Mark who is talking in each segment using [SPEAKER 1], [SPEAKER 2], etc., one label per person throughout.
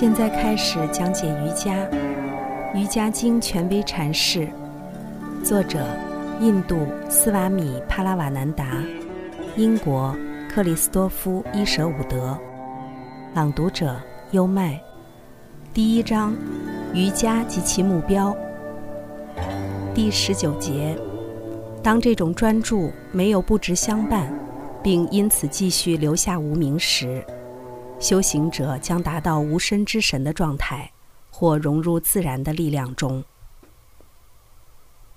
[SPEAKER 1] 现在开始讲解瑜伽，《瑜伽经》权威阐释，作者印度斯瓦米帕拉瓦南达，英国克里斯多夫伊舍伍德，朗读者优麦。第一章：瑜伽及其目标。第十九节：当这种专注没有不值相伴，并因此继续留下无名时。修行者将达到无身之神的状态，或融入自然的力量中。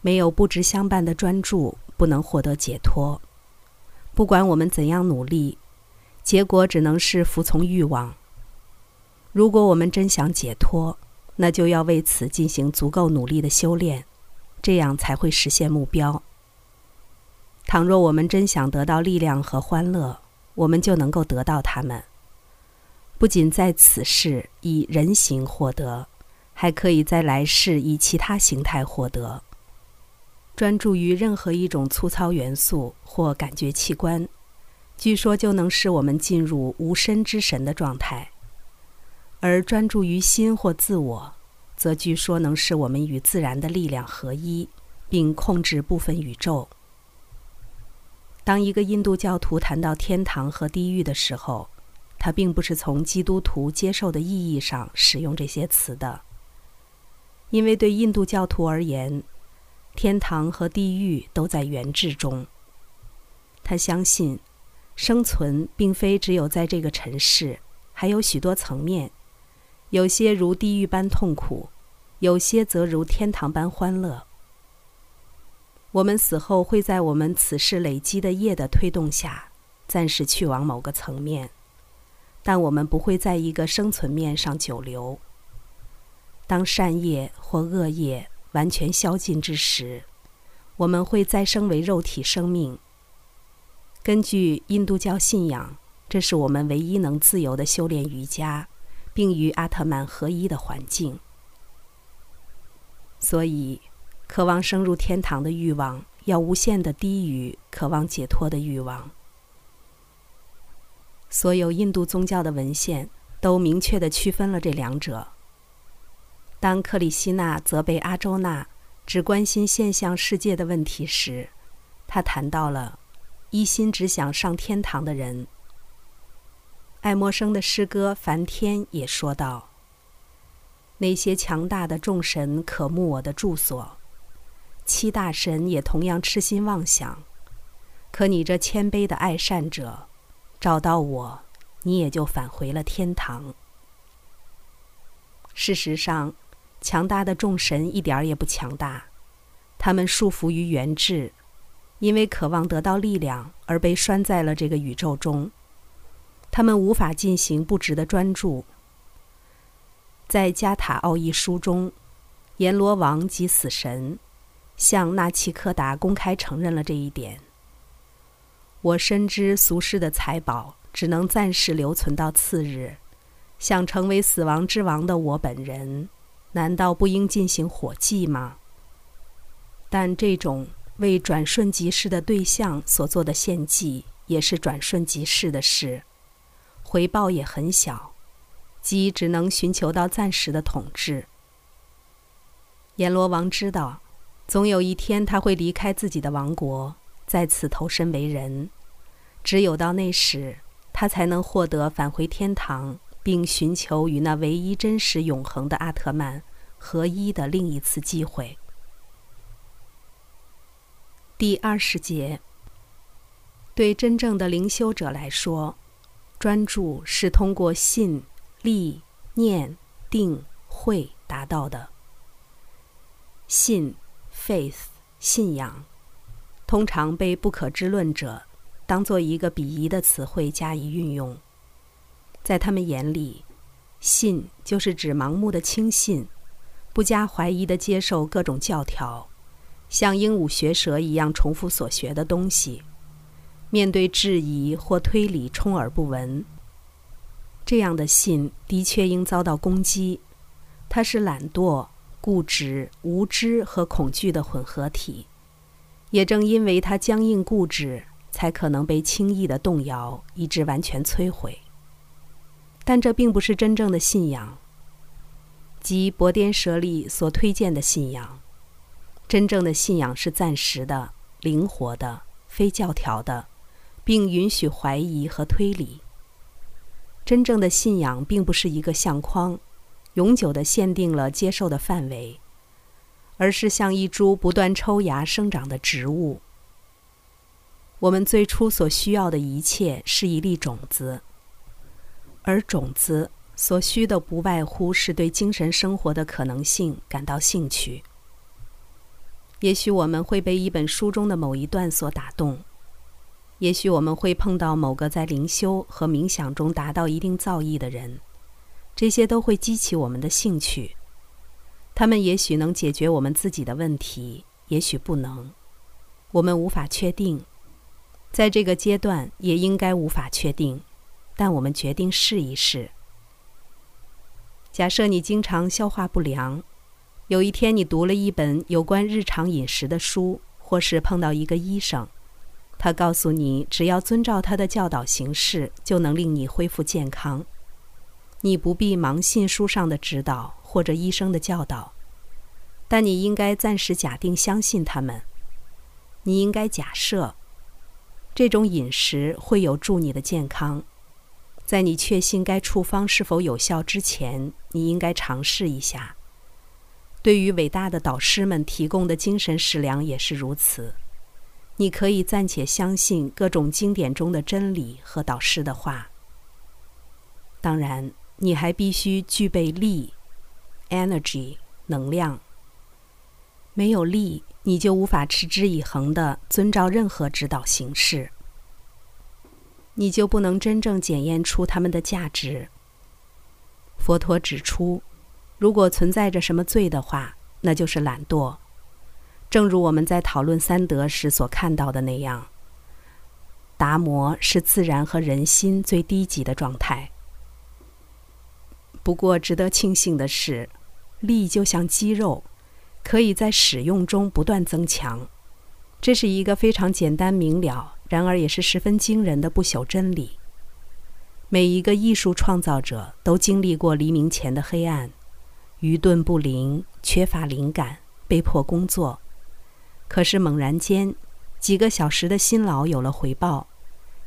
[SPEAKER 1] 没有不知相伴的专注，不能获得解脱。不管我们怎样努力，结果只能是服从欲望。如果我们真想解脱，那就要为此进行足够努力的修炼，这样才会实现目标。倘若我们真想得到力量和欢乐，我们就能够得到它们。不仅在此世以人形获得，还可以在来世以其他形态获得。专注于任何一种粗糙元素或感觉器官，据说就能使我们进入无身之神的状态；而专注于心或自我，则据说能使我们与自然的力量合一，并控制部分宇宙。当一个印度教徒谈到天堂和地狱的时候，他并不是从基督徒接受的意义上使用这些词的，因为对印度教徒而言，天堂和地狱都在原质中。他相信，生存并非只有在这个尘世，还有许多层面，有些如地狱般痛苦，有些则如天堂般欢乐。我们死后会在我们此世累积的业的推动下，暂时去往某个层面。但我们不会在一个生存面上久留。当善业或恶业完全消尽之时，我们会再生为肉体生命。根据印度教信仰，这是我们唯一能自由的修炼瑜伽，并与阿特曼合一的环境。所以，渴望升入天堂的欲望要无限的低于渴望解脱的欲望。所有印度宗教的文献都明确地区分了这两者。当克里希那责备阿周那只关心现象世界的问题时，他谈到了一心只想上天堂的人。爱默生的诗歌《梵天》也说道：“那些强大的众神渴慕我的住所，七大神也同样痴心妄想，可你这谦卑的爱善者。”找到我，你也就返回了天堂。事实上，强大的众神一点儿也不强大，他们束缚于原质，因为渴望得到力量而被拴在了这个宇宙中。他们无法进行不值的专注。在加塔奥义书中，阎罗王及死神向纳奇科达公开承认了这一点。我深知俗世的财宝只能暂时留存到次日，想成为死亡之王的我本人，难道不应进行火祭吗？但这种为转瞬即逝的对象所做的献祭，也是转瞬即逝的事，回报也很小，即只能寻求到暂时的统治。阎罗王知道，总有一天他会离开自己的王国。再次投身为人，只有到那时，他才能获得返回天堂，并寻求与那唯一真实永恒的阿特曼合一的另一次机会。第二十节，对真正的灵修者来说，专注是通过信、力、念、定、慧达到的。信 （faith） 信仰。通常被不可知论者当做一个鄙夷的词汇加以运用，在他们眼里，信就是指盲目的轻信，不加怀疑的接受各种教条，像鹦鹉学舌一样重复所学的东西，面对质疑或推理充耳不闻。这样的信的确应遭到攻击，它是懒惰、固执、无知和恐惧的混合体。也正因为它僵硬固执，才可能被轻易的动摇，以致完全摧毁。但这并不是真正的信仰，即薄颠舍利所推荐的信仰。真正的信仰是暂时的、灵活的、非教条的，并允许怀疑和推理。真正的信仰并不是一个相框，永久的限定了接受的范围，而是像一株不断抽芽生长的植物。我们最初所需要的一切是一粒种子，而种子所需的不外乎是对精神生活的可能性感到兴趣。也许我们会被一本书中的某一段所打动。也许我们会碰到某个在灵修和冥想中达到一定造诣的人，这些都会激起我们的兴趣。他们也许能解决我们自己的问题，也许不能，我们无法确定。在这个阶段也应该无法确定，但我们决定试一试。假设你经常消化不良，有一天你读了一本有关日常饮食的书，或是碰到一个医生。他告诉你，只要遵照他的教导行事，就能令你恢复健康。你不必盲信书上的指导或者医生的教导，但你应该暂时假定相信他们。你应该假设，这种饮食会有助你的健康。在你确信该处方是否有效之前，你应该尝试一下。对于伟大的导师们提供的精神食粮也是如此。你可以暂且相信各种经典中的真理和导师的话。当然，你还必须具备力 （energy） 能量。没有力，你就无法持之以恒地遵照任何指导形式。你就不能真正检验出他们的价值。佛陀指出，如果存在着什么罪的话，那就是懒惰。正如我们在讨论三德时所看到的那样，达摩是自然和人心最低级的状态。不过，值得庆幸的是，力就像肌肉，可以在使用中不断增强。这是一个非常简单明了，然而也是十分惊人的不朽真理。每一个艺术创造者都经历过黎明前的黑暗，愚钝不灵，缺乏灵感，被迫工作。可是猛然间，几个小时的辛劳有了回报，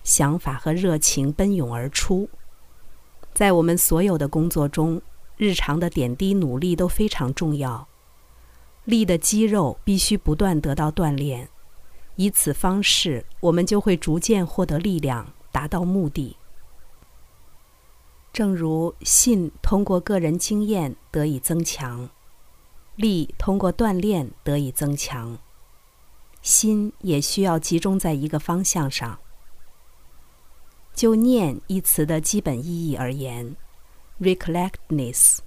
[SPEAKER 1] 想法和热情奔涌而出。在我们所有的工作中，日常的点滴努力都非常重要。力的肌肉必须不断得到锻炼，以此方式，我们就会逐渐获得力量，达到目的。正如信通过个人经验得以增强，力通过锻炼得以增强。心也需要集中在一个方向上。就“念”一词的基本意义而言，“recollectness”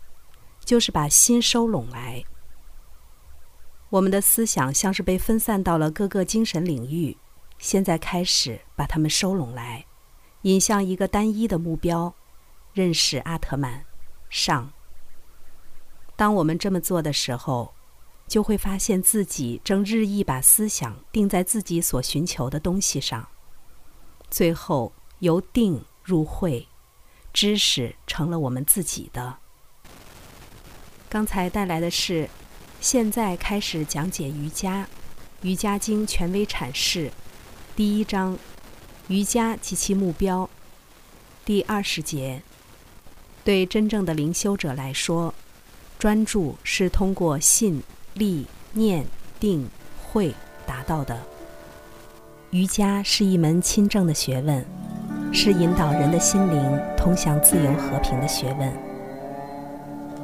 [SPEAKER 1] 就是把心收拢来。我们的思想像是被分散到了各个精神领域，现在开始把它们收拢来，引向一个单一的目标——认识阿特曼。上。当我们这么做的时候。就会发现自己正日益把思想定在自己所寻求的东西上，最后由定入会，知识成了我们自己的。刚才带来的是，现在开始讲解瑜伽，《瑜伽经》权威阐释，第一章，瑜伽及其目标，第二十节，对真正的灵修者来说，专注是通过信。力、念、定、慧达到的。瑜伽是一门亲政的学问，是引导人的心灵通向自由和平的学问。《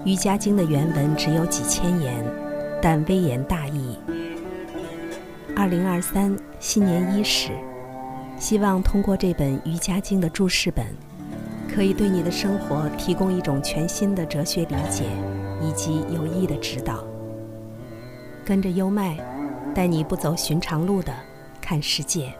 [SPEAKER 1] 瑜伽经》的原文只有几千言，但微言大义。二零二三新年伊始，希望通过这本《瑜伽经》的注释本，可以对你的生活提供一种全新的哲学理解以及有益的指导。跟着优麦，带你不走寻常路的看世界。